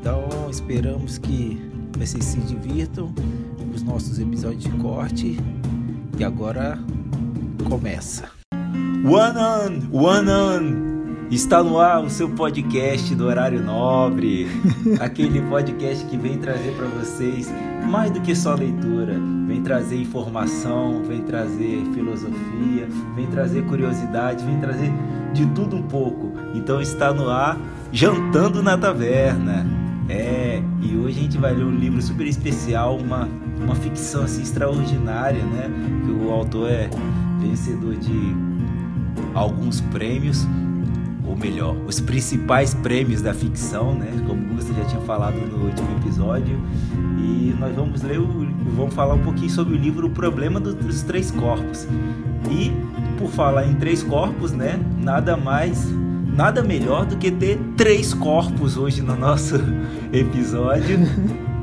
Então esperamos que vocês se divirtam com os nossos episódios de corte e agora começa. One on, one on. Está no ar o seu podcast do horário nobre, aquele podcast que vem trazer para vocês mais do que só leitura, vem trazer informação, vem trazer filosofia, vem trazer curiosidade, vem trazer de tudo um pouco. Então está no ar Jantando na Taverna. É, e hoje a gente vai ler um livro super especial, uma, uma ficção assim extraordinária, né? Que o autor é vencedor de alguns prêmios, ou melhor, os principais prêmios da ficção, né? Como você já tinha falado no último episódio. E nós vamos ler o, vamos falar um pouquinho sobre o livro O Problema dos Três Corpos. E por falar em três corpos, né? Nada mais nada melhor do que ter três corpos hoje no nosso episódio.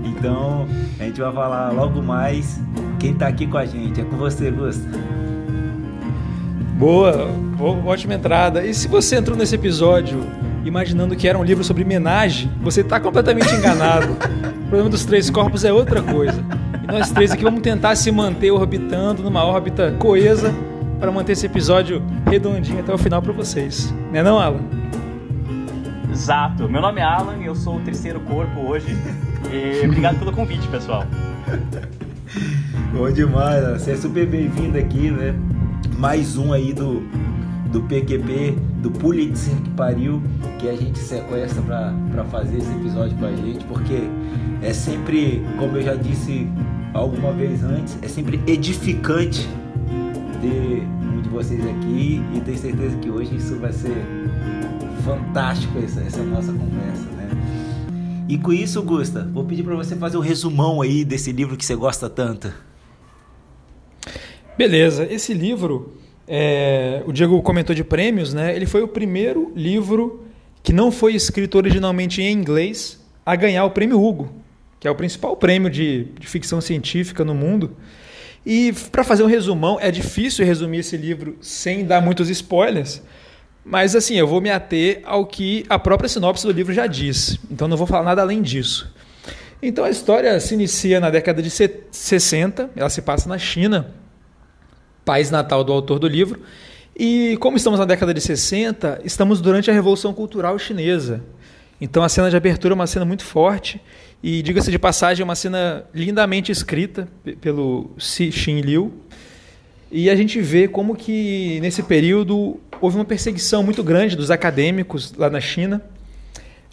Então, a gente vai falar logo mais. Quem tá aqui com a gente é com você, Gusta. Boa, ótima entrada. E se você entrou nesse episódio imaginando que era um livro sobre homenagem, você está completamente enganado. o problema dos três corpos é outra coisa. E nós três aqui vamos tentar se manter orbitando numa órbita coesa para manter esse episódio redondinho até o final para vocês. Né não, Alan? Exato. Meu nome é Alan e eu sou o terceiro corpo hoje. E obrigado pelo convite, pessoal. Bom demais, você é super bem-vindo aqui, né? Mais um aí do, do PQP, do Pulitzer que pariu, que a gente sequestra para fazer esse episódio com a gente, porque é sempre, como eu já disse alguma vez antes, é sempre edificante ter de vocês aqui e tenho certeza que hoje isso vai ser fantástico essa, essa nossa conversa, né? E com isso, Gusta, vou pedir para você fazer um resumão aí desse livro que você gosta tanto. Beleza, esse livro, é, o Diego comentou de prêmios, né? Ele foi o primeiro livro que não foi escrito originalmente em inglês a ganhar o prêmio Hugo, que é o principal prêmio de, de ficção científica no mundo. E para fazer um resumão, é difícil resumir esse livro sem dar muitos spoilers, mas assim, eu vou me ater ao que a própria sinopse do livro já diz. Então não vou falar nada além disso. Então a história se inicia na década de 60, ela se passa na China, país natal do autor do livro. E como estamos na década de 60, estamos durante a Revolução Cultural Chinesa. Então a cena de abertura é uma cena muito forte e diga-se de passagem, é uma cena lindamente escrita pelo Xin Liu. E a gente vê como que nesse período houve uma perseguição muito grande dos acadêmicos lá na China.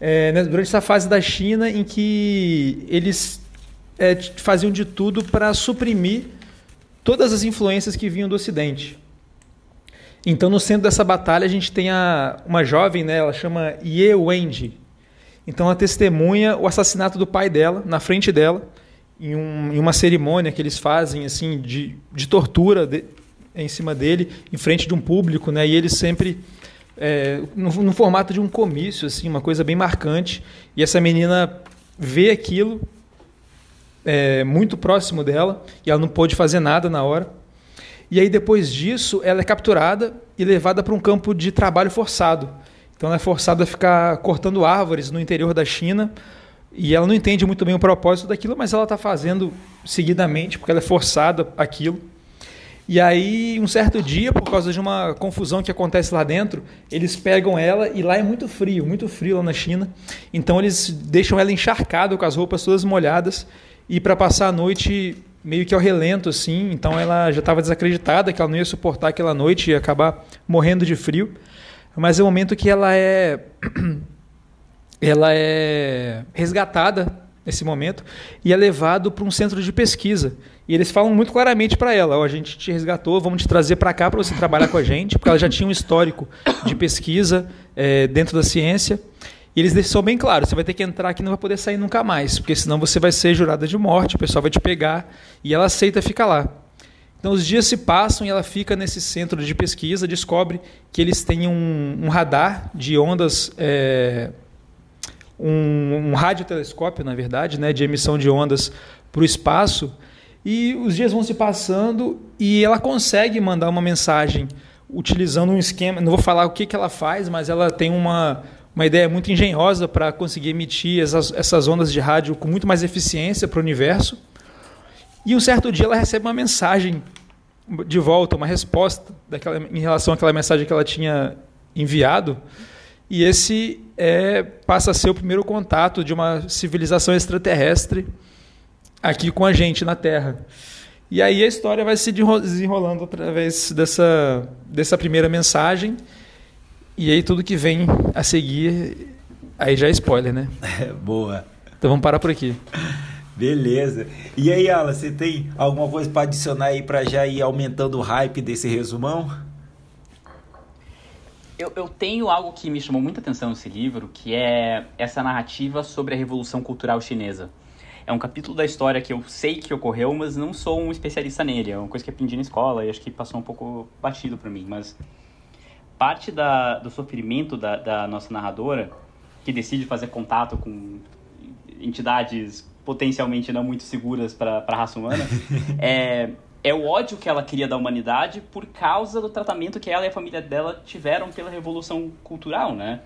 É, né, durante essa fase da China em que eles é, faziam de tudo para suprimir todas as influências que vinham do Ocidente. Então, no centro dessa batalha, a gente tem a, uma jovem, né, ela chama Ye Wenji, então ela testemunha o assassinato do pai dela na frente dela em, um, em uma cerimônia que eles fazem assim de, de tortura de, em cima dele em frente de um público, né? E eles sempre é, no, no, formato de um comício, assim, uma coisa bem marcante. E essa menina vê aquilo é, muito próximo dela e ela não pôde fazer nada na hora. E aí depois disso ela é capturada e levada para um campo de trabalho forçado então ela é forçada a ficar cortando árvores no interior da China e ela não entende muito bem o propósito daquilo, mas ela está fazendo seguidamente porque ela é forçada aquilo. E aí, um certo dia, por causa de uma confusão que acontece lá dentro, eles pegam ela e lá é muito frio, muito frio lá na China. Então eles deixam ela encharcada com as roupas todas molhadas e para passar a noite meio que ao relento assim. Então ela já estava desacreditada que ela não ia suportar aquela noite e acabar morrendo de frio mas é o momento que ela é ela é resgatada nesse momento e é levado para um centro de pesquisa. E eles falam muito claramente para ela: oh, a gente te resgatou, vamos te trazer para cá para você trabalhar com a gente, porque ela já tinha um histórico de pesquisa é, dentro da ciência. E eles deixam bem claro: você vai ter que entrar aqui e não vai poder sair nunca mais, porque senão você vai ser jurada de morte, o pessoal vai te pegar. E ela aceita ficar lá. Então os dias se passam e ela fica nesse centro de pesquisa, descobre que eles têm um, um radar de ondas, é, um, um radiotelescópio, na verdade, né, de emissão de ondas para o espaço. E os dias vão se passando e ela consegue mandar uma mensagem utilizando um esquema. Não vou falar o que, que ela faz, mas ela tem uma, uma ideia muito engenhosa para conseguir emitir essas, essas ondas de rádio com muito mais eficiência para o universo. E um certo dia ela recebe uma mensagem de volta, uma resposta daquela, em relação àquela mensagem que ela tinha enviado. E esse é, passa a ser o primeiro contato de uma civilização extraterrestre aqui com a gente na Terra. E aí a história vai se desenrolando através dessa, dessa primeira mensagem. E aí tudo que vem a seguir, aí já é spoiler, né? Boa. Então vamos parar por aqui. Beleza. E aí, Alan, você tem alguma coisa para adicionar aí para já ir aumentando o hype desse resumão? Eu, eu, tenho algo que me chamou muita atenção nesse livro, que é essa narrativa sobre a Revolução Cultural Chinesa. É um capítulo da história que eu sei que ocorreu, mas não sou um especialista nele. É uma coisa que aprendi na escola e acho que passou um pouco batido para mim. Mas parte da, do sofrimento da, da nossa narradora, que decide fazer contato com entidades potencialmente não muito seguras para a raça humana, é, é o ódio que ela cria da humanidade por causa do tratamento que ela e a família dela tiveram pela revolução cultural, né?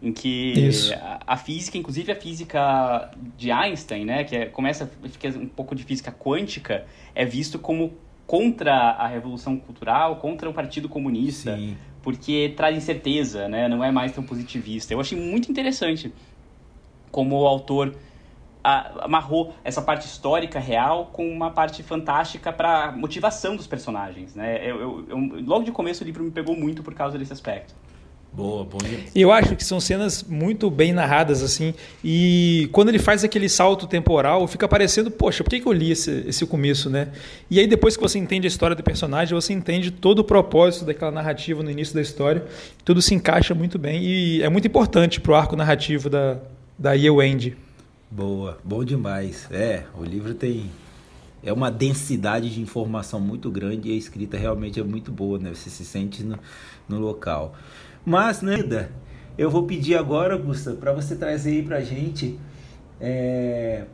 Em que a, a, física, inclusive a física de Einstein, né, que é, começa fica um pouco de física quântica, é visto como contra a revolução cultural, contra o Partido Comunista, Sim. porque traz incerteza, né? Não é mais tão positivista. Eu achei muito interessante como o autor amarrou essa parte histórica real com uma parte fantástica para motivação dos personagens, né? Eu, eu, eu, logo de começo o livro me pegou muito por causa desse aspecto. Boa, bom E eu acho que são cenas muito bem narradas, assim. E quando ele faz aquele salto temporal, fica parecendo, poxa, por que, que eu li esse, esse começo, né? E aí, depois que você entende a história do personagem, você entende todo o propósito daquela narrativa no início da história. Tudo se encaixa muito bem e é muito importante para o arco narrativo da, da Ye Wendy. Boa, bom demais. É, o livro tem é uma densidade de informação muito grande e a escrita realmente é muito boa, né? Você se sente no, no local. Mas, né, eu vou pedir agora, Gustavo, para você trazer aí pra gente é,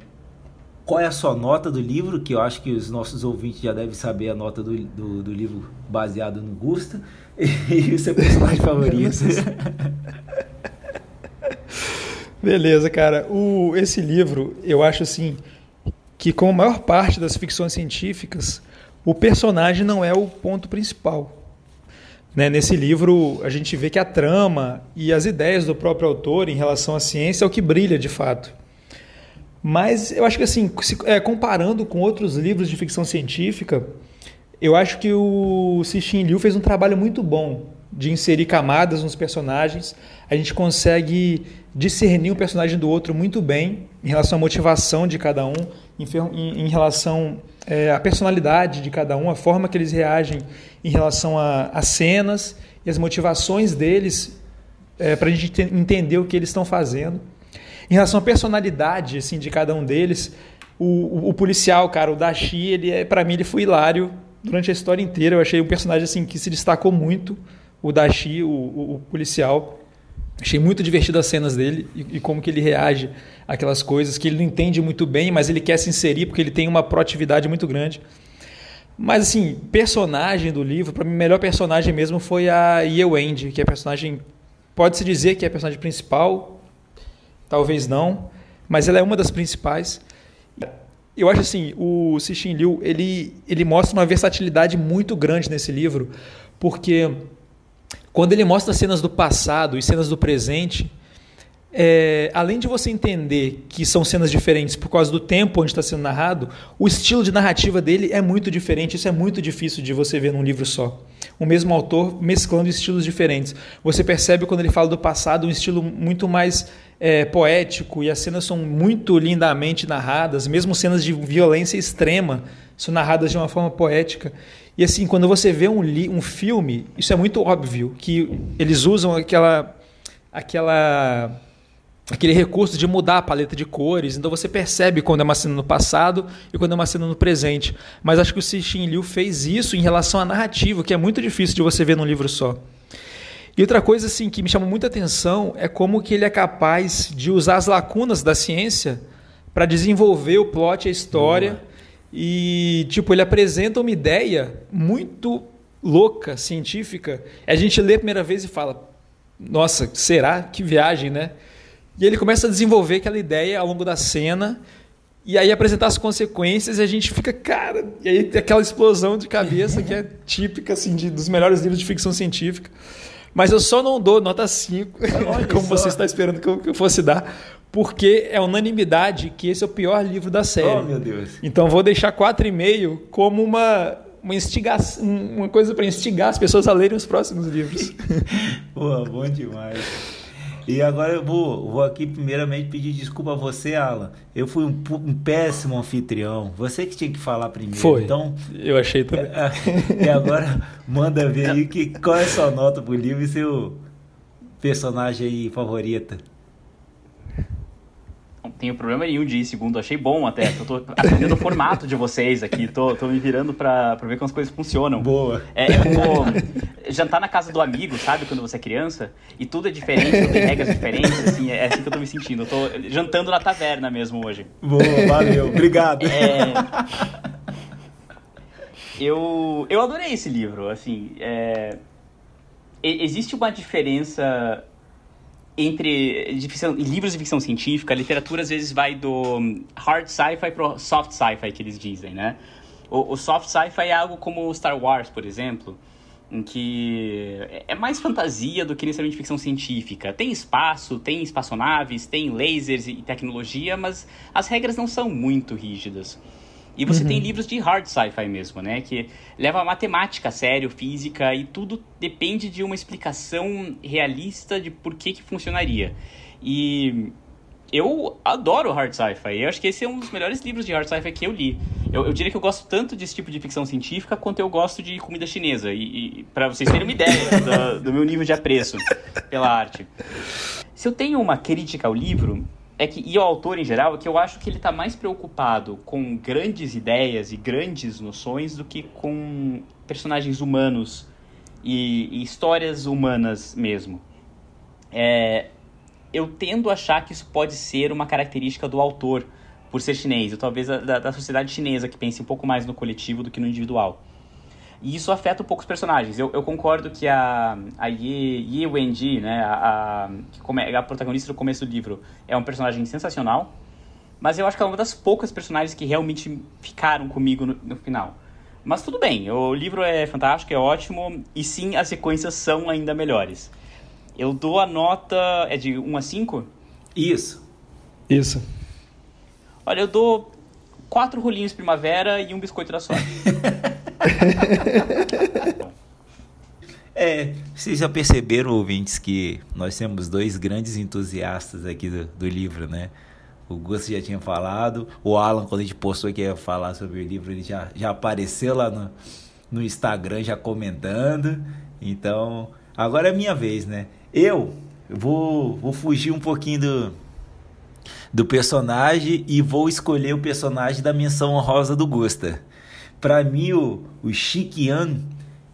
qual é a sua nota do livro, que eu acho que os nossos ouvintes já devem saber a nota do, do, do livro baseado no Gusta, e o seu personagem favorito. Beleza, cara. O, esse livro, eu acho assim, que como a maior parte das ficções científicas, o personagem não é o ponto principal. Né? Nesse livro, a gente vê que a trama e as ideias do próprio autor em relação à ciência é o que brilha de fato. Mas eu acho que, assim, se, é, comparando com outros livros de ficção científica, eu acho que o Cixin Liu fez um trabalho muito bom de inserir camadas nos personagens. A gente consegue discernir um personagem do outro muito bem em relação à motivação de cada um, em, em, relação é, à personalidade de cada um, a forma que eles reagem em relação às cenas e as motivações deles é, para a gente entender o que eles estão fazendo. Em relação à personalidade assim, de cada um deles, o, o, o policial, cara, o Dashi, ele é, para mim ele foi hilário durante a história inteira. Eu achei um personagem assim que se destacou muito o Dashi, o, o, o policial. Achei muito divertido as cenas dele e, e, como que ele reage àquelas coisas que ele não entende muito bem, mas ele quer se inserir porque ele tem uma proatividade muito grande. Mas assim, personagem do livro, para mim, o melhor personagem mesmo foi a Ye Wendy, que é a personagem, pode-se dizer que é a personagem principal, talvez não, mas ela é uma das principais. Eu acho assim, o Cixin Liu, ele, ele mostra uma versatilidade muito grande nesse livro, porque quando ele mostra cenas do passado e cenas do presente, é, além de você entender que são cenas diferentes por causa do tempo onde está sendo narrado, o estilo de narrativa dele é muito diferente. Isso é muito difícil de você ver num livro só. O mesmo autor mesclando estilos diferentes. Você percebe quando ele fala do passado um estilo muito mais é, poético e as cenas são muito lindamente narradas, mesmo cenas de violência extrema são narradas de uma forma poética. E assim, quando você vê um, um filme, isso é muito óbvio, que eles usam aquela, aquela aquele recurso de mudar a paleta de cores. Então você percebe quando é uma cena no passado e quando é uma cena no presente. Mas acho que o Cixin Liu fez isso em relação à narrativa, que é muito difícil de você ver num livro só. E outra coisa assim que me chama muita atenção é como que ele é capaz de usar as lacunas da ciência para desenvolver o plot, a história. E tipo, ele apresenta uma ideia muito louca, científica. A gente lê a primeira vez e fala: "Nossa, será que viagem, né?" E ele começa a desenvolver aquela ideia ao longo da cena e aí apresentar as consequências e a gente fica, cara, e aí tem aquela explosão de cabeça que é típica assim de, dos melhores livros de ficção científica. Mas eu só não dou nota 5, como só. você está esperando que eu fosse dar, porque é unanimidade que esse é o pior livro da série. Oh, meu Deus. Então vou deixar 4,5 como uma, uma, instigação, uma coisa para instigar as pessoas a lerem os próximos livros. Pô, bom demais. E agora eu vou, vou aqui primeiramente pedir desculpa a você, Alan. Eu fui um, um, péssimo anfitrião. Você que tinha que falar primeiro. Foi. Então, eu achei também. E agora manda ver aí que, qual é a sua nota pro livro e seu personagem aí favorita. Não tenho problema nenhum de ir segundo, achei bom até. Eu tô aprendendo o formato de vocês aqui, tô, tô me virando pra, pra ver como as coisas funcionam. Boa. É, é como jantar na casa do amigo, sabe, quando você é criança, e tudo é diferente, tudo tem regras diferentes, assim, é assim que eu tô me sentindo. Eu tô jantando na taverna mesmo hoje. Boa, valeu, obrigado. É... Eu, eu adorei esse livro, assim, é... existe uma diferença entre de ficção, livros de ficção científica, a literatura às vezes vai do hard sci-fi pro soft sci-fi que eles dizem, né? O, o soft sci-fi é algo como Star Wars, por exemplo, em que é mais fantasia do que necessariamente ficção científica. Tem espaço, tem espaçonaves, tem lasers e tecnologia, mas as regras não são muito rígidas. E você uhum. tem livros de hard sci-fi mesmo, né? Que leva a matemática a sério, física, e tudo depende de uma explicação realista de por que, que funcionaria. E eu adoro hard sci-fi. Eu acho que esse é um dos melhores livros de hard sci-fi que eu li. Eu, eu, diria que eu gosto tanto desse tipo de ficção científica quanto eu gosto de comida chinesa. E, e para vocês terem uma ideia do, do meu nível de apreço pela arte. Se eu tenho uma crítica ao livro, é que, e o autor em geral, é que eu acho que ele está mais preocupado com grandes ideias e grandes noções do que com personagens humanos e, e histórias humanas mesmo. É, eu tendo a achar que isso pode ser uma característica do autor, por ser chinês, ou talvez da, da sociedade chinesa, que pense um pouco mais no coletivo do que no individual. E isso afeta um pouco os personagens. Eu, eu concordo que a, a Ye, Ye Wenji, né, a, a, que come, a protagonista do começo do livro, é um personagem sensacional. Mas eu acho que ela é uma das poucas personagens que realmente ficaram comigo no, no final. Mas tudo bem, o livro é fantástico, é ótimo, e sim, as sequências são ainda melhores. Eu dou a nota. É de 1 a 5? Isso. Isso. Olha, eu dou quatro rolinhos primavera e um biscoito da sorte. é, vocês já perceberam, ouvintes, que nós temos dois grandes entusiastas aqui do, do livro, né? O Gus já tinha falado, o Alan, quando a gente postou que ia falar sobre o livro, ele já, já apareceu lá no, no Instagram já comentando. Então, agora é minha vez, né? Eu vou, vou fugir um pouquinho do, do personagem e vou escolher o personagem da menção honrosa do Gusta. Para mim, o, o Shikian,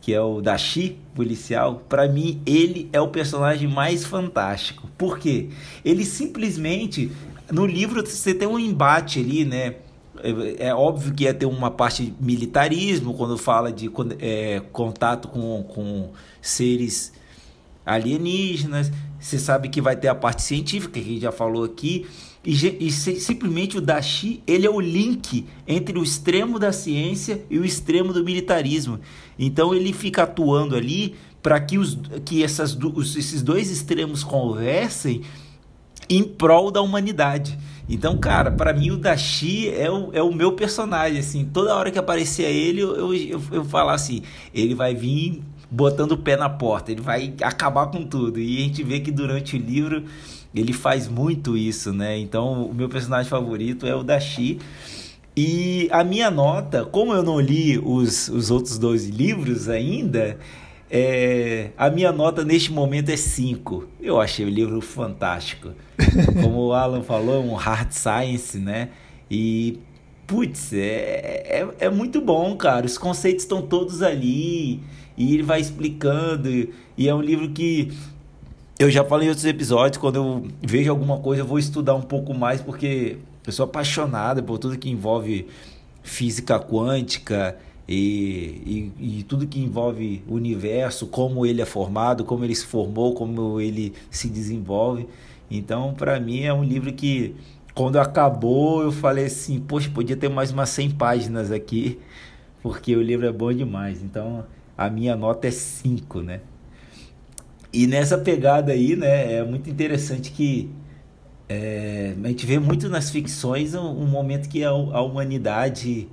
que é o da Shi, policial, para mim ele é o personagem mais fantástico. Por quê? Ele simplesmente no livro você tem um embate ali, né? É, é óbvio que ia ter uma parte militarismo quando fala de é, contato com, com seres alienígenas. Você sabe que vai ter a parte científica que a gente já falou aqui e, e simplesmente o Dashi, ele é o link entre o extremo da ciência e o extremo do militarismo. Então ele fica atuando ali para que, os, que essas, os, esses dois extremos conversem em prol da humanidade. Então, cara, para mim o Dashi é o, é o meu personagem, assim, toda hora que aparecia ele, eu, eu, eu, eu falar assim, ele vai vir botando o pé na porta, ele vai acabar com tudo. E a gente vê que durante o livro ele faz muito isso, né? Então, o meu personagem favorito é o Dashi. E a minha nota, como eu não li os, os outros 12 livros ainda, É, a minha nota neste momento é 5. Eu achei o livro fantástico. Como o Alan falou, é um hard science, né? E, putz, é, é, é muito bom, cara. Os conceitos estão todos ali. E ele vai explicando. E é um livro que eu já falei em outros episódios. Quando eu vejo alguma coisa, eu vou estudar um pouco mais, porque eu sou apaixonado por tudo que envolve física quântica e, e, e, tudo que envolve o universo, como ele é formado, como ele se formou, como ele se desenvolve. Então, para mim, é um livro que, quando acabou, eu falei assim: Poxa, podia ter mais umas 100 páginas aqui, porque o livro é bom demais. Então, a minha nota é 5, né? E nessa pegada aí, né, é muito interessante que é, a gente vê muito nas ficções um, um momento que a, a humanidade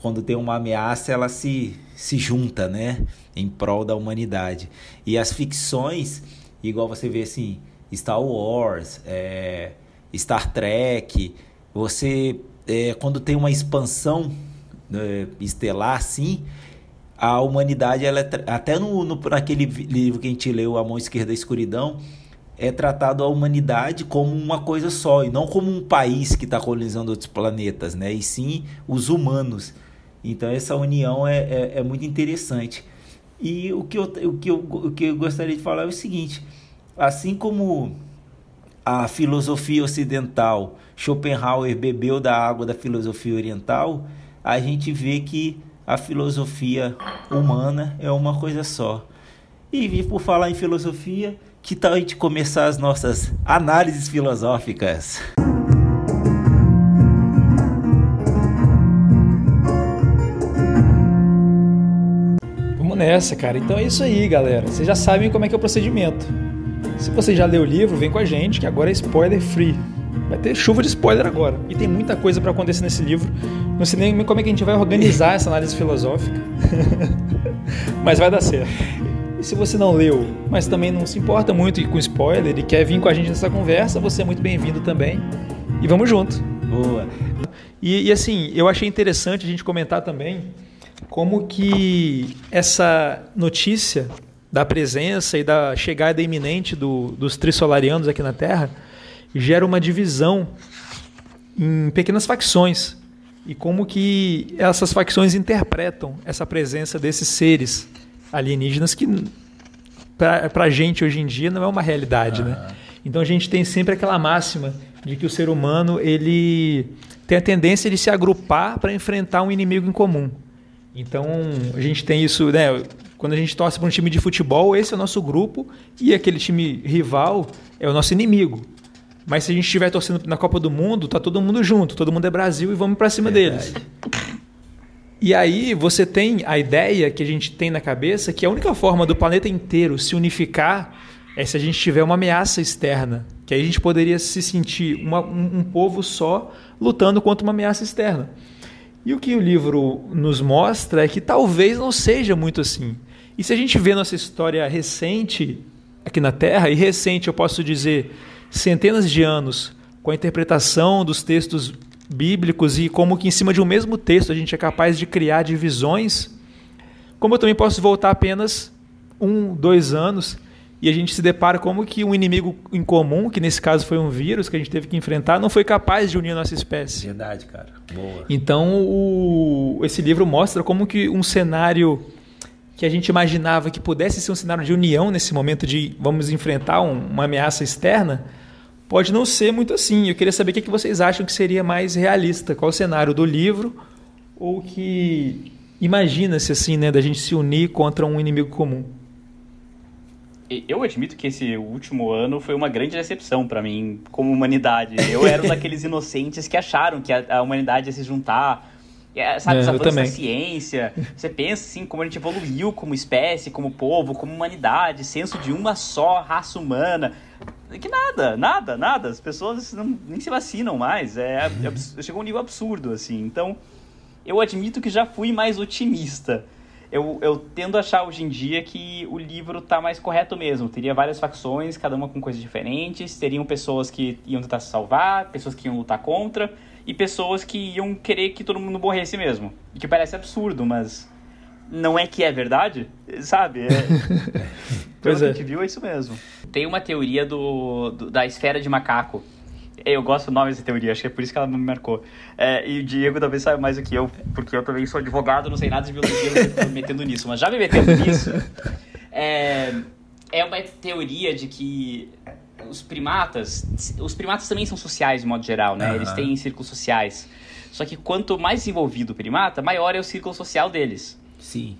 quando tem uma ameaça, ela se, se junta, né? Em prol da humanidade. E as ficções, igual você vê assim, Star Wars, é, Star Trek, você, é, quando tem uma expansão é, estelar assim, a humanidade, ela é, até no, no, naquele livro que a gente leu, A Mão Esquerda da Escuridão, é tratado a humanidade como uma coisa só, e não como um país que está colonizando outros planetas, né? E sim os humanos. Então essa união é, é, é, muito interessante. E o que, eu, o, que eu, o que eu gostaria de falar é o seguinte: assim como a filosofia ocidental, Schopenhauer bebeu da água da filosofia oriental, a gente vê que a filosofia humana é uma coisa só. E por falar em filosofia, que tal a gente começar as nossas análises filosóficas? nessa, cara. Então é isso aí, galera. Vocês já sabem como é que é o procedimento. Se você já leu o livro, vem com a gente, que agora é spoiler free. Vai ter chuva de spoiler agora. E tem muita coisa para acontecer nesse livro. Não sei nem como é que a gente vai organizar essa análise filosófica. mas vai dar certo. E se você não leu, mas também não se importa muito com spoiler e quer vir com a gente nessa conversa, você é muito bem-vindo também. E vamos junto. Boa. E, e assim, eu achei interessante a gente comentar também como que essa notícia da presença e da chegada iminente do, dos trissolarianos aqui na Terra gera uma divisão em pequenas facções e como que essas facções interpretam essa presença desses seres alienígenas que para a gente hoje em dia não é uma realidade, né? Então a gente tem sempre aquela máxima de que o ser humano ele tem a tendência de se agrupar para enfrentar um inimigo em comum. Então, a gente tem isso, né? Quando a gente torce para um time de futebol, esse é o nosso grupo e aquele time rival é o nosso inimigo. Mas se a gente estiver torcendo na Copa do Mundo, tá todo mundo junto, todo mundo é Brasil e vamos para cima Verdade. deles. E aí você tem a ideia que a gente tem na cabeça que a única forma do planeta inteiro se unificar é se a gente tiver uma ameaça externa. Que aí a gente poderia se sentir uma, um, um povo só lutando contra uma ameaça externa. E o que o livro nos mostra é que talvez não seja muito assim. E se a gente vê nossa história recente aqui na Terra, e recente eu posso dizer centenas de anos, com a interpretação dos textos bíblicos e como que em cima de um mesmo texto a gente é capaz de criar divisões, como eu também posso voltar apenas um, dois anos e a gente se depara como que um inimigo em comum, que nesse caso foi um vírus que a gente teve que enfrentar, não foi capaz de unir a nossa espécie. Verdade, cara. Boa. Então, o, esse livro mostra como que um cenário que a gente imaginava que pudesse ser um cenário de união nesse momento de vamos enfrentar um, uma ameaça externa, pode não ser muito assim. Eu queria saber o que vocês acham que seria mais realista. Qual o cenário do livro ou que imagina-se assim, né, da gente se unir contra um inimigo comum? eu admito que esse último ano foi uma grande decepção para mim como humanidade. Eu era um daqueles inocentes que acharam que a, a humanidade ia se juntar. É, sabe, é, esse avanço da ciência. Você pensa assim, como a gente evoluiu como espécie, como povo, como humanidade, senso de uma só raça humana. Que nada, nada, nada. As pessoas não, nem se vacinam mais. É, é, chegou um nível absurdo, assim. Então, eu admito que já fui mais otimista eu, eu tendo a achar hoje em dia que o livro tá mais correto mesmo. Teria várias facções, cada uma com coisas diferentes. Teriam pessoas que iam tentar se salvar, pessoas que iam lutar contra, e pessoas que iam querer que todo mundo morresse mesmo. Que parece absurdo, mas não é que é verdade, sabe? É, pelo que a gente viu, é isso mesmo. Tem uma teoria do, do, da esfera de macaco. Eu gosto do nome dessa teoria, acho que é por isso que ela me marcou. É, e o Diego talvez saiba mais do que eu, porque eu também sou advogado, não sei nada de biologia, não estou me metendo nisso. Mas já me metendo nisso, é, é uma teoria de que os primatas, os primatas também são sociais de modo geral, né? Uhum. Eles têm círculos sociais. Só que quanto mais desenvolvido o primata, maior é o círculo social deles. Sim.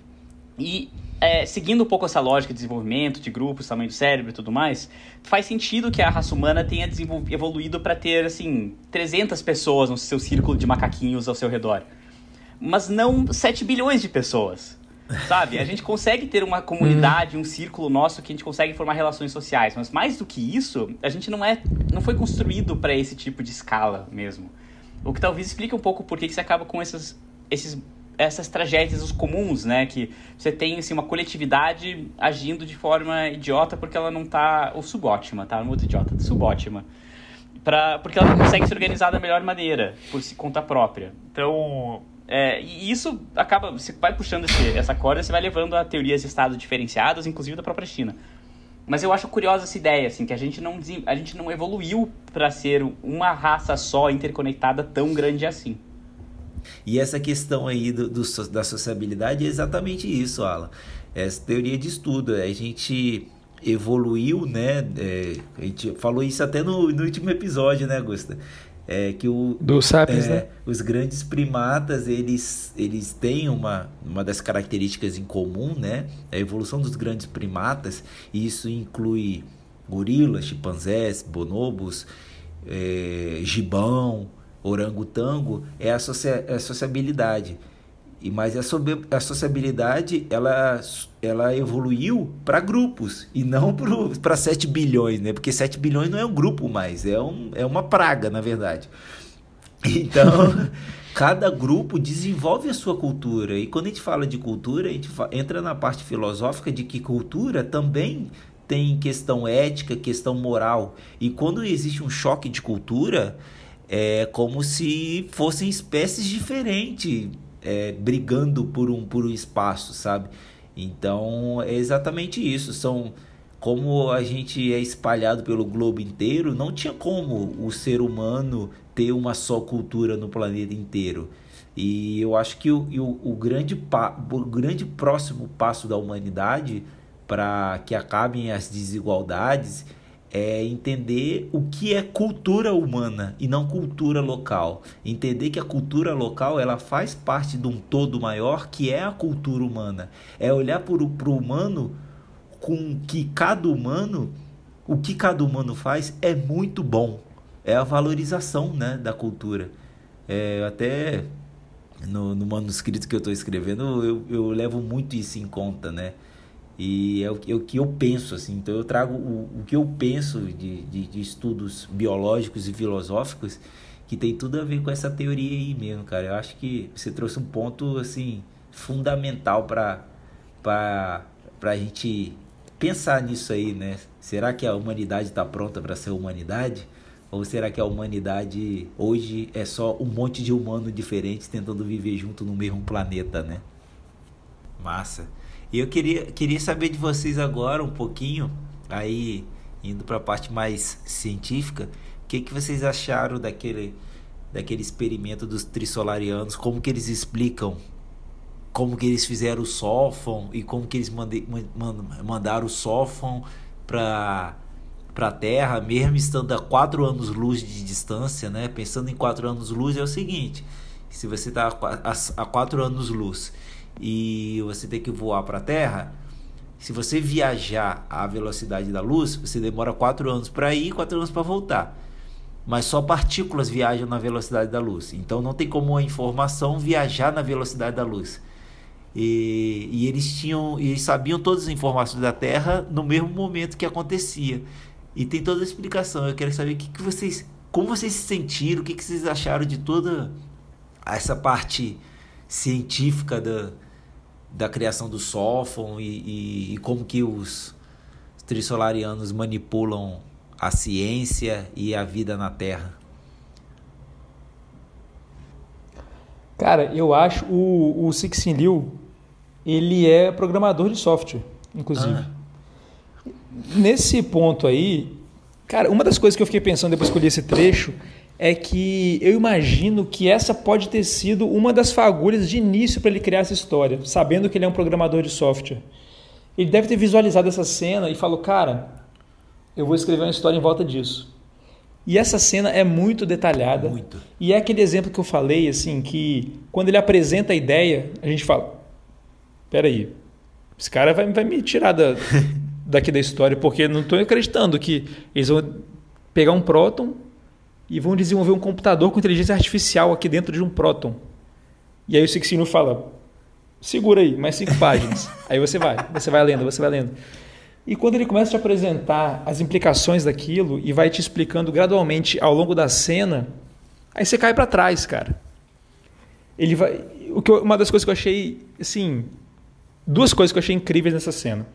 E é, seguindo um pouco essa lógica de desenvolvimento, de grupos, tamanho do cérebro e tudo mais, faz sentido que a raça humana tenha evoluído para ter, assim, 300 pessoas no seu círculo de macaquinhos ao seu redor. Mas não 7 bilhões de pessoas. Sabe? A gente consegue ter uma comunidade, um círculo nosso que a gente consegue formar relações sociais, mas mais do que isso, a gente não é não foi construído para esse tipo de escala mesmo. O que talvez explique um pouco por que você acaba com esses, esses essas tragédias os comuns, né? Que você tem assim, uma coletividade agindo de forma idiota porque ela não tá. ou subótima, tá? Muito idiota, subótima. Pra, porque ela não consegue se organizar da melhor maneira, por si conta própria. Então, é, e isso acaba, você vai puxando esse, essa corda, você vai levando a teorias de estado diferenciadas, inclusive da própria China. Mas eu acho curiosa essa ideia, assim, que a gente não, a gente não evoluiu para ser uma raça só interconectada tão grande assim. E essa questão aí do, do, da sociabilidade é exatamente isso, Alan. Essa teoria de estudo, a gente evoluiu, né? É, a gente falou isso até no, no último episódio, né, Augusta? é, que o, do sapiens, é, né? os grandes primatas eles, eles têm uma, uma das características em comum, né? A evolução dos grandes primatas, e isso inclui gorilas, chimpanzés, bonobos, é, gibão, orangotango, é a, socia é a sociabilidade. E mas a, a sociabilidade ela, ela evoluiu para grupos e não para 7 bilhões, né? Porque 7 bilhões não é um grupo mais, é, um, é uma praga, na verdade. Então, cada grupo desenvolve a sua cultura. E quando a gente fala de cultura, a gente entra na parte filosófica de que cultura também tem questão ética, questão moral. E quando existe um choque de cultura, é como se fossem espécies diferentes é, brigando por um, por um espaço, sabe? Então é exatamente isso. São como a gente é espalhado pelo globo inteiro, não tinha como o ser humano ter uma só cultura no planeta inteiro. E eu acho que o, o, o grande, pa, o grande próximo passo da humanidade para que acabem as desigualdades é entender o que é cultura humana e não cultura local. Entender que a cultura local ela faz parte de um todo maior que é a cultura humana. É olhar para o humano com que cada humano, o que cada humano faz é muito bom. É a valorização né, da cultura. É, até no, no manuscrito que eu estou escrevendo, eu, eu levo muito isso em conta, né? E é o, é o que eu penso, assim. Então eu trago o, o que eu penso de, de, de, estudos biológicos e filosóficos que tem tudo a ver com essa teoria aí mesmo, cara. Eu acho que você trouxe um ponto, assim, fundamental para a gente pensar nisso aí, né? Será que a humanidade está pronta para ser humanidade? Ou será que a humanidade hoje é só um monte de humanos diferentes tentando viver junto no mesmo planeta, né? Massa. E eu queria, queria saber de vocês agora um pouquinho, aí indo para a parte mais científica, o que, que vocês acharam daquele, daquele experimento dos trissolarianos, como que eles explicam? Como que eles fizeram o sófon? E como que eles mande, mandaram o sófon para para a Terra, mesmo estando a quatro anos luz de distância, né? Pensando em quatro anos luz é o seguinte: se você está a, a quatro anos luz e você tem que voar para a Terra, se você viajar à velocidade da luz, você demora 4 anos para ir e 4 anos para voltar. Mas só partículas viajam na velocidade da luz. Então não tem como a informação viajar na velocidade da luz. E, e eles tinham, e eles sabiam todas as informações da Terra no mesmo momento que acontecia. E tem toda a explicação. Eu quero saber que, que vocês, como vocês se sentiram, o que, que vocês acharam de toda essa parte científica da, da criação do Sófon e, e, e como que os trissolarianos manipulam a ciência e a vida na Terra. Cara, eu acho o, o Cixin Liu ele é programador de software, inclusive. Ah. Nesse ponto aí, cara, uma das coisas que eu fiquei pensando depois que eu li esse trecho é que eu imagino que essa pode ter sido uma das fagulhas de início para ele criar essa história, sabendo que ele é um programador de software. Ele deve ter visualizado essa cena e falou: Cara, eu vou escrever uma história em volta disso. E essa cena é muito detalhada. Muito. E é aquele exemplo que eu falei, assim, que quando ele apresenta a ideia, a gente fala: Peraí, esse cara vai, vai me tirar da, daqui da história, porque não estou acreditando que eles vão pegar um próton e vão desenvolver um computador com inteligência artificial aqui dentro de um próton. E aí o Sixino fala: segura aí, mais cinco páginas. aí você vai, você vai lendo, você vai lendo. E quando ele começa a te apresentar as implicações daquilo e vai te explicando gradualmente ao longo da cena, aí você cai para trás, cara. Ele vai, o que eu, uma das coisas que eu achei, assim, duas coisas que eu achei incríveis nessa cena.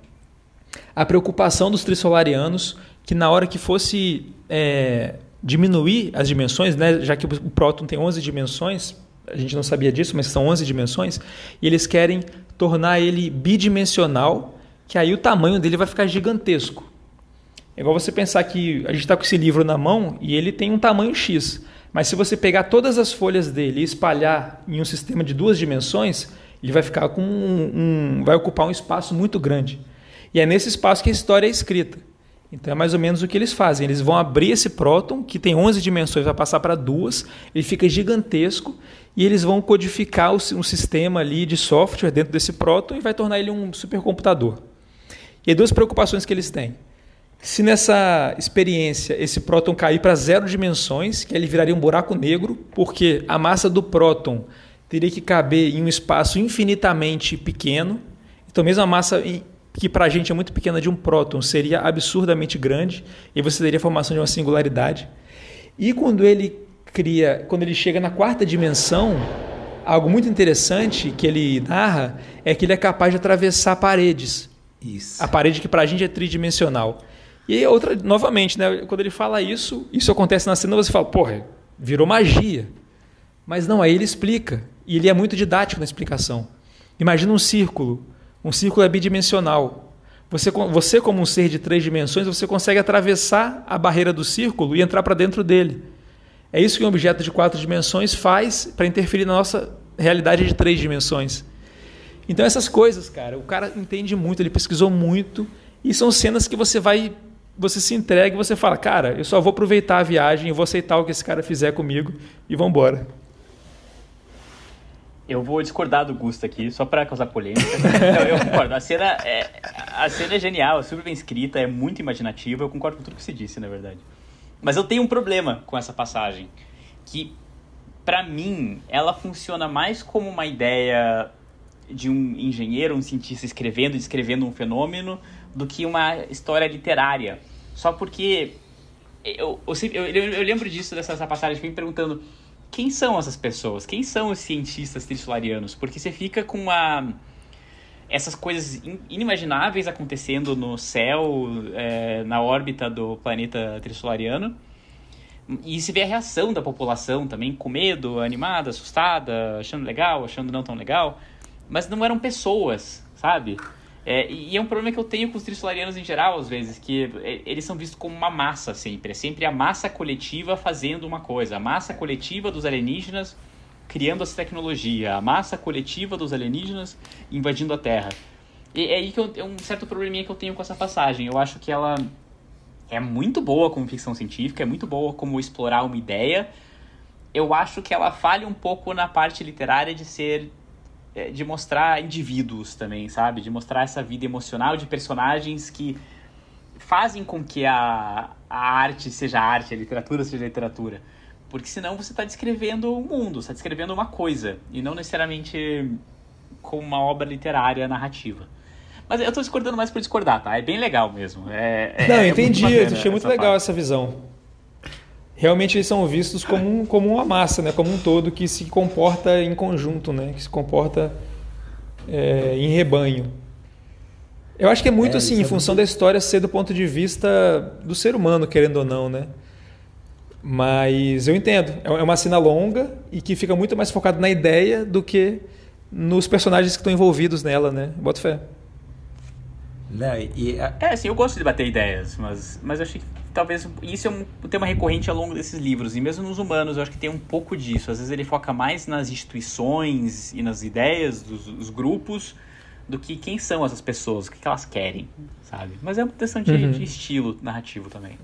A preocupação dos trissolarianos que na hora que fosse é, diminuir as dimensões, né? já que o próton tem 11 dimensões, a gente não sabia disso, mas são 11 dimensões, e eles querem tornar ele bidimensional, que aí o tamanho dele vai ficar gigantesco. É igual você pensar que a gente está com esse livro na mão e ele tem um tamanho X, mas se você pegar todas as folhas dele e espalhar em um sistema de duas dimensões, ele vai ficar com um, um vai ocupar um espaço muito grande. E é nesse espaço que a história é escrita. Então é mais ou menos o que eles fazem. Eles vão abrir esse próton, que tem 11 dimensões, vai passar para duas, ele fica gigantesco, e eles vão codificar um sistema ali de software dentro desse próton e vai tornar ele um supercomputador. E duas preocupações que eles têm. Se nessa experiência esse próton cair para zero dimensões, que ele viraria um buraco negro, porque a massa do próton teria que caber em um espaço infinitamente pequeno, então mesmo a massa que para a gente é muito pequena de um próton, seria absurdamente grande, e você teria a formação de uma singularidade. E quando ele cria, quando ele chega na quarta dimensão, algo muito interessante que ele narra é que ele é capaz de atravessar paredes. Isso. A parede que para a gente é tridimensional. E outra, novamente, né, quando ele fala isso, isso acontece na cena, você fala, porra, virou magia. Mas não, aí ele explica. E ele é muito didático na explicação. Imagina um círculo um círculo é bidimensional. Você, você, como um ser de três dimensões, você consegue atravessar a barreira do círculo e entrar para dentro dele. É isso que um objeto de quatro dimensões faz para interferir na nossa realidade de três dimensões. Então essas coisas, cara, o cara entende muito, ele pesquisou muito e são cenas que você vai, você se entrega e você fala, cara, eu só vou aproveitar a viagem, eu vou aceitar o que esse cara fizer comigo e vamos embora. Eu vou discordar do Gusto aqui, só para causar polêmica. eu, concordo. A cena, é, a cena é genial, é super bem escrita, é muito imaginativa. Eu concordo com tudo que você disse, na verdade. Mas eu tenho um problema com essa passagem. Que, para mim, ela funciona mais como uma ideia de um engenheiro, um cientista escrevendo descrevendo um fenômeno, do que uma história literária. Só porque. Eu, eu, eu, eu lembro disso, dessa passagem, fiquei me perguntando quem são essas pessoas? Quem são os cientistas trissolarianos? Porque você fica com uma essas coisas inimagináveis acontecendo no céu, é, na órbita do planeta trissolariano. E se vê a reação da população também, com medo, animada, assustada, achando legal, achando não tão legal. Mas não eram pessoas, sabe? É, e é um problema que eu tenho com os trissolarianos em geral, às vezes, que é, eles são vistos como uma massa sempre. É sempre a massa coletiva fazendo uma coisa. A massa coletiva dos alienígenas criando essa tecnologia. A massa coletiva dos alienígenas invadindo a Terra. E é aí que eu, é um certo probleminha que eu tenho com essa passagem. Eu acho que ela é muito boa como ficção científica, é muito boa como explorar uma ideia. Eu acho que ela falha um pouco na parte literária de ser de mostrar indivíduos também, sabe? De mostrar essa vida emocional de personagens que fazem com que a, a arte seja arte, a literatura seja literatura. Porque senão você está descrevendo o um mundo, está descrevendo uma coisa, e não necessariamente como uma obra literária narrativa. Mas eu estou discordando mais por discordar, tá? É bem legal mesmo. É, é, não, é entendi, eu achei muito legal parte. essa visão. Realmente eles são vistos como, um, como uma massa, né? como um todo que se comporta em conjunto, né? que se comporta é, em rebanho. Eu acho que é muito é, assim, em função muito... da história ser do ponto de vista do ser humano, querendo ou não, né? Mas eu entendo. É, é uma cena longa e que fica muito mais focado na ideia do que nos personagens que estão envolvidos nela, né? Bota fé. Não, e, a... É, assim, eu gosto de debater ideias, mas, mas eu acho que talvez isso é um tema recorrente ao longo desses livros. E mesmo nos humanos, eu acho que tem um pouco disso. Às vezes ele foca mais nas instituições e nas ideias dos, dos grupos do que quem são essas pessoas, o que, que elas querem, sabe? Mas é uma questão de, uhum. de estilo narrativo também.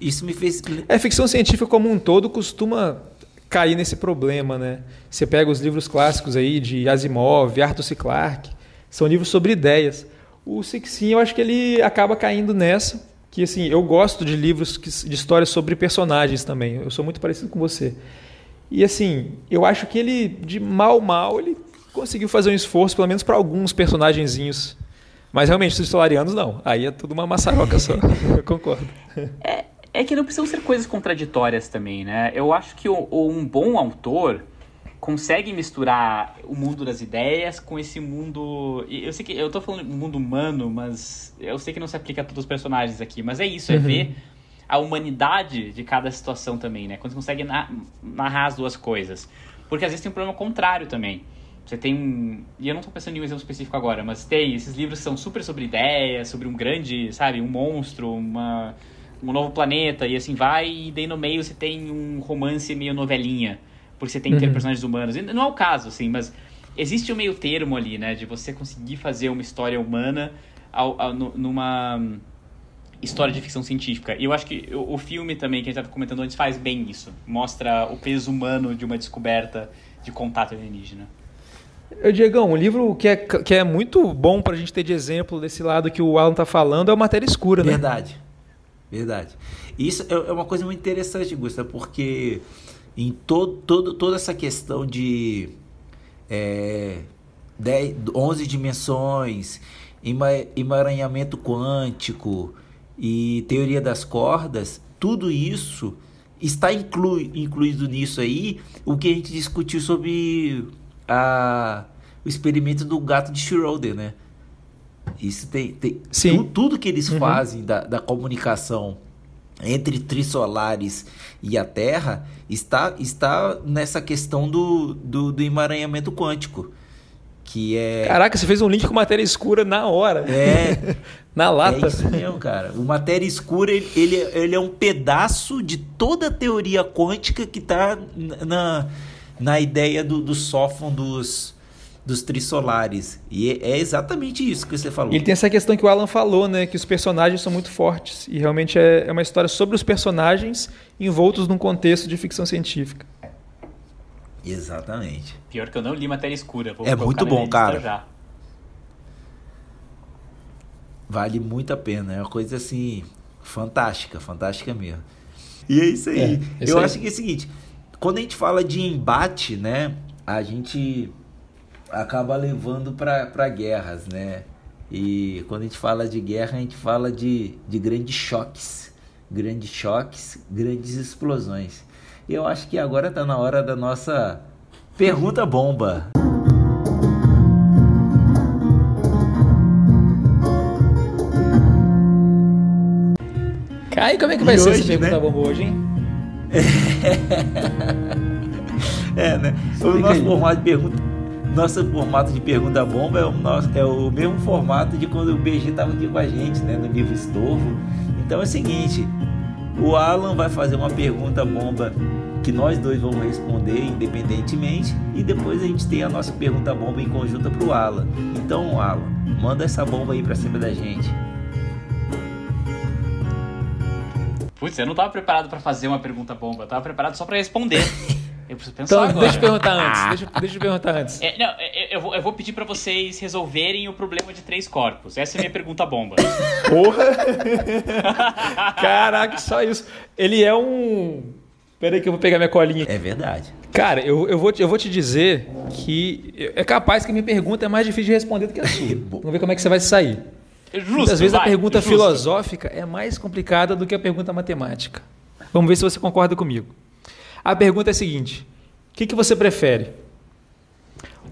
Isso me fez. É, ficção científica como um todo costuma cair nesse problema, né? Você pega os livros clássicos aí de Asimov, Arthur C. Clarke, são livros sobre ideias. O Sixin, eu acho que ele acaba caindo nessa, que assim, eu gosto de livros que, de histórias sobre personagens também. Eu sou muito parecido com você. E assim, eu acho que ele de mal mal ele conseguiu fazer um esforço pelo menos para alguns personagenzinhos. Mas realmente, os solarianos não. Aí é tudo uma maçaroca só. eu concordo. É, é que não precisam ser coisas contraditórias também, né? Eu acho que um bom autor consegue misturar o mundo das ideias com esse mundo. Eu sei que eu tô falando mundo humano, mas eu sei que não se aplica a todos os personagens aqui, mas é isso, é uhum. ver a humanidade de cada situação também, né? Quando você consegue narrar as duas coisas. Porque às vezes tem um problema contrário também. Você tem. E eu não tô pensando em um exemplo específico agora, mas tem esses livros são super sobre ideias, sobre um grande, sabe, um monstro, uma um novo planeta e assim vai, e daí no meio você tem um romance meio novelinha, porque você tem que ter uhum. personagens humanos. E não é o caso, assim, mas existe um meio termo ali, né, de você conseguir fazer uma história humana ao, ao, numa história de ficção científica. E eu acho que o, o filme também, que a gente estava comentando antes, faz bem isso. Mostra o peso humano de uma descoberta de contato alienígena. Eu, Diegão, um livro que é, que é muito bom para a gente ter de exemplo desse lado que o Alan está falando é o Matéria Escura, né? Verdade. Verdade. Isso é, é uma coisa muito interessante, Gustavo, porque em todo, todo, toda essa questão de é, 10, 11 dimensões, emaranhamento quântico e teoria das cordas, tudo isso está inclu, incluído nisso aí o que a gente discutiu sobre a, o experimento do gato de Schroeder, né? Isso tem, tem tu, tudo que eles uhum. fazem da, da comunicação entre trissolares e a Terra está, está nessa questão do, do, do, emaranhamento quântico. Que é. Caraca, você fez um link com matéria escura na hora. É. na lata. É isso mesmo, cara. O matéria escura, ele, ele, ele é um pedaço de toda a teoria quântica que está na, na ideia do, do sófon dos, dos trissolares. E é, é exatamente isso que você falou. Ele tem essa questão que o Alan falou, né? Que os personagens são muito fortes. E realmente é, é uma história sobre os personagens envoltos num contexto de ficção científica. Exatamente. Pior que eu não li Matéria Escura. é muito bom, cara. Já. Vale muito a pena. É uma coisa assim, fantástica, fantástica mesmo. E é isso aí. É, eu aí. acho que é o seguinte: quando a gente fala de embate, né? A gente acaba levando para guerras, né? E quando a gente fala de guerra, a gente fala de, de grandes choques, grandes choques, grandes explosões. E eu acho que agora está na hora da nossa pergunta bomba. Cai, como é que vai e ser hoje, essa pergunta né? bomba hoje, hein? é, né? O nosso formato de pergunta nosso formato de pergunta bomba é o, nosso, é o mesmo formato de quando o BG estava aqui com a gente, né, no livro Estorvo. Então é o seguinte, o Alan vai fazer uma pergunta bomba que nós dois vamos responder independentemente e depois a gente tem a nossa pergunta bomba em conjunto para o Alan. Então, Alan, manda essa bomba aí para cima da gente. Putz, eu não estava preparado para fazer uma pergunta bomba, eu estava preparado só para responder. Eu preciso pensar então, agora. Deixa eu perguntar antes. Deixa, deixa eu perguntar antes. É, não, eu, é, é, eu, vou, eu vou pedir para vocês resolverem o problema de três corpos. Essa é a minha pergunta bomba. Porra! Caraca, só isso. Ele é um. Pera aí que eu vou pegar minha colinha. É verdade. Cara, eu, eu, vou, te, eu vou te dizer que é capaz que a minha pergunta é mais difícil de responder do que a sua. Vamos ver como é que você vai sair. Justo, Muitas vezes vai, a pergunta justo. filosófica é mais complicada do que a pergunta matemática. Vamos ver se você concorda comigo. A pergunta é a seguinte: o que, que você prefere?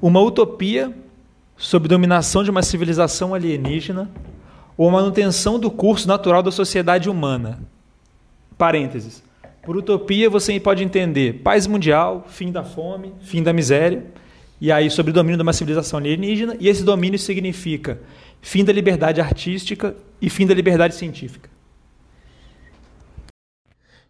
Uma utopia sob dominação de uma civilização alienígena ou a manutenção do curso natural da sociedade humana? Parênteses. Por utopia você pode entender paz mundial, fim da fome, fim da miséria. e aí sobre o domínio de uma civilização alienígena, e esse domínio significa fim da liberdade artística e fim da liberdade científica.